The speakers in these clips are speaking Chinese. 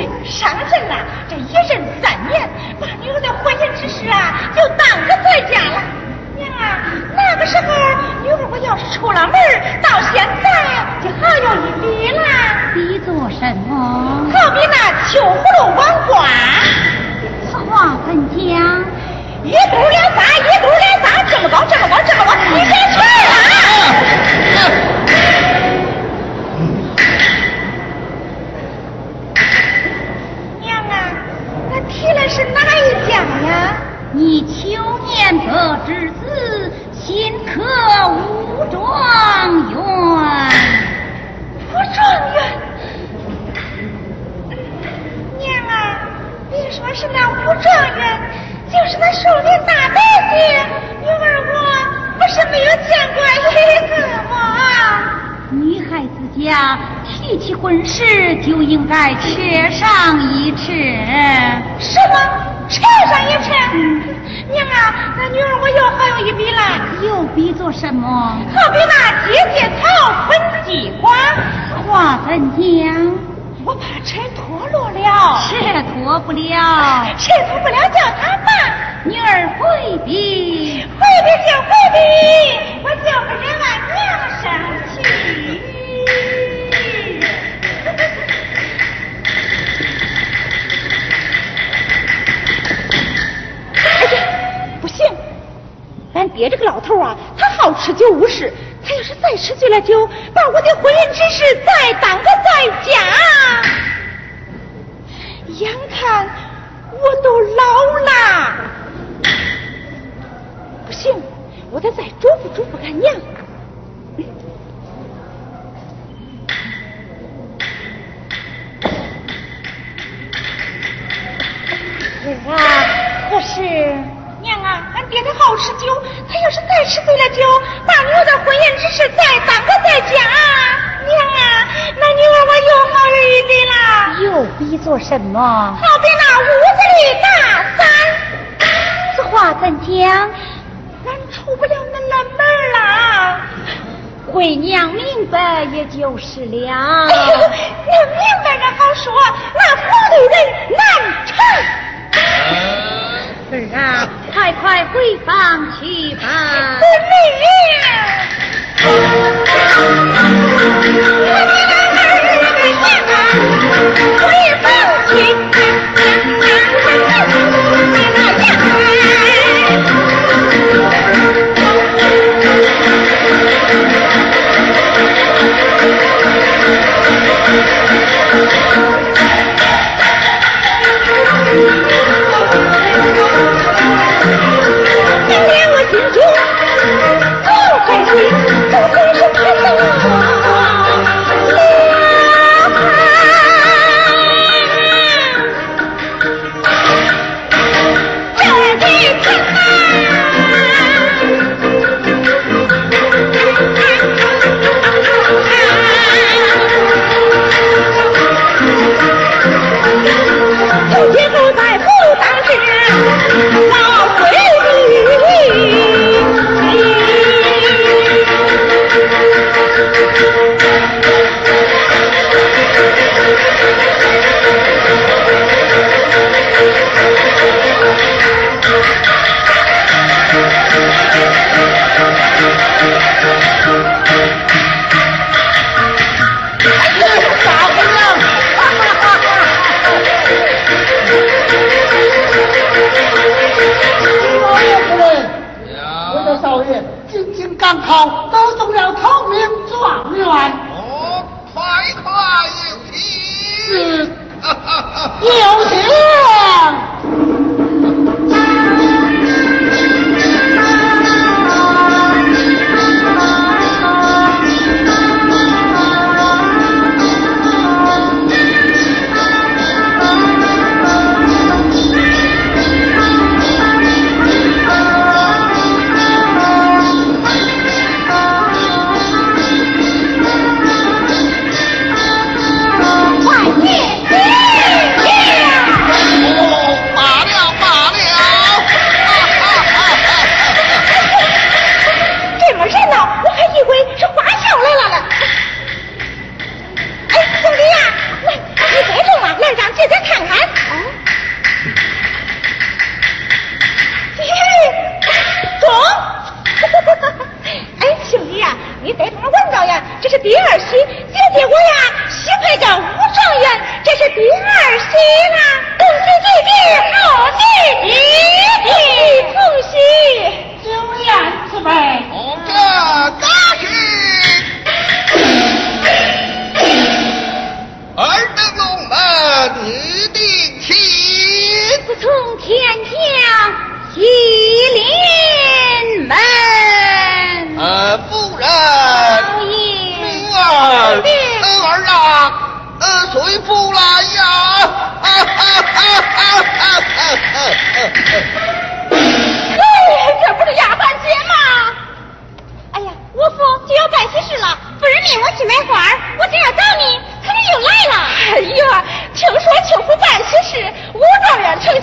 了。对，上任了。这一任三年，把女儿的婚姻之事啊，就耽搁在家了。娘啊，那个时候女儿我要是出了门，到现在就好有一比了。比做什么？好比那秋葫芦王瓜。此话怎讲？一肚两仨，一肚两仨，这么高，这么高，这么高，你别去了。娘啊，那提的是哪一家呀？你秋年得之子，新科武状元。武状元。娘啊，别说是那武状元，就是那树林大白姐，女儿我不是没有见过一个吗？女孩子家提起婚事，就应该切上一尺。什么？吃上一吃？娘啊，那女儿我又好有一笔了。又比做什么？好比那姐姐草分几瓜。话怎讲？我怕车脱落了。车脱不了。车脱不了，叫他办。女儿回避。回避就回避，我就不忍俺娘生俺爹这个老头啊，他好吃酒误事。他要是再吃醉了酒，把我的婚姻之事再耽搁在家，眼看我都老了，不行，我得再嘱咐嘱咐俺娘。儿啊，可是娘啊，俺爹他好吃酒，他要是再吃醉了酒，把女儿的婚姻之事再耽搁在家，娘啊，那女娃娃又好日一比了。又比做什么？好比那屋子里大三。此话怎讲？俺出不了那那门了。回娘明白，也就是了。哎呦，那明白那好说，那糊涂人难成。儿啊，快快回房去吧。回房去。Hong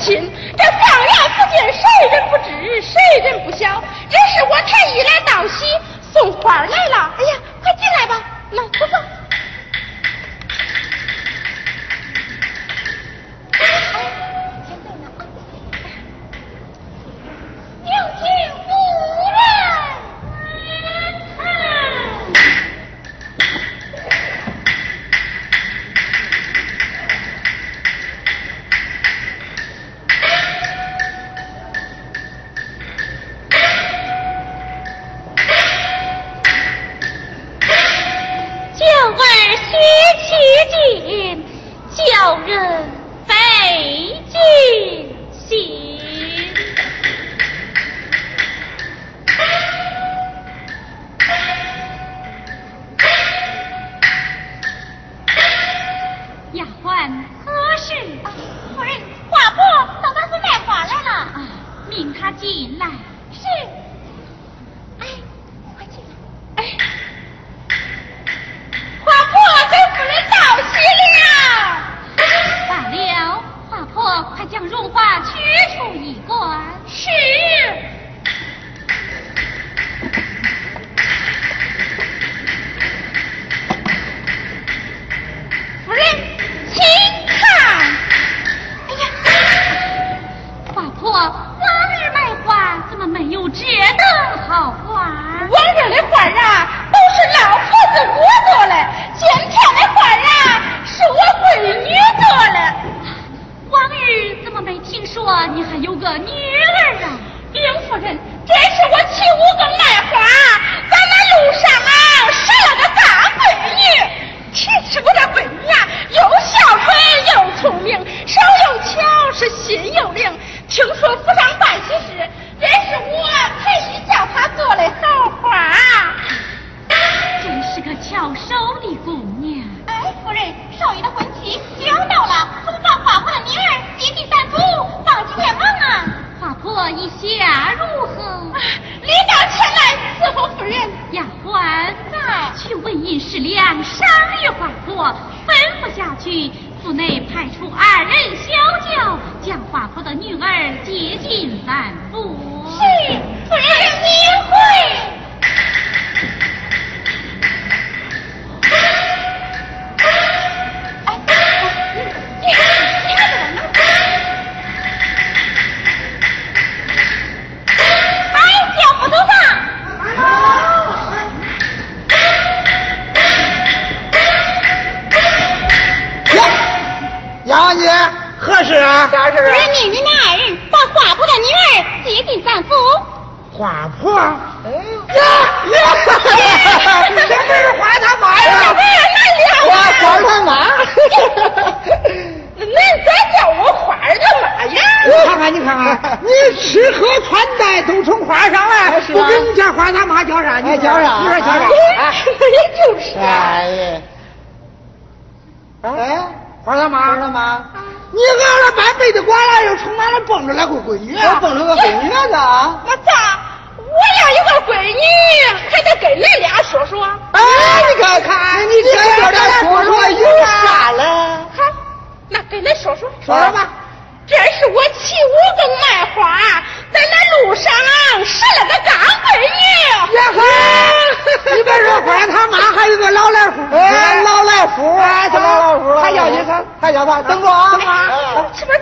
亲，这放羊不见谁人不知，谁人不晓，这是我太医来道喜，送花来。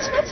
去吧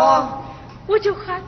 啊！我就喊：“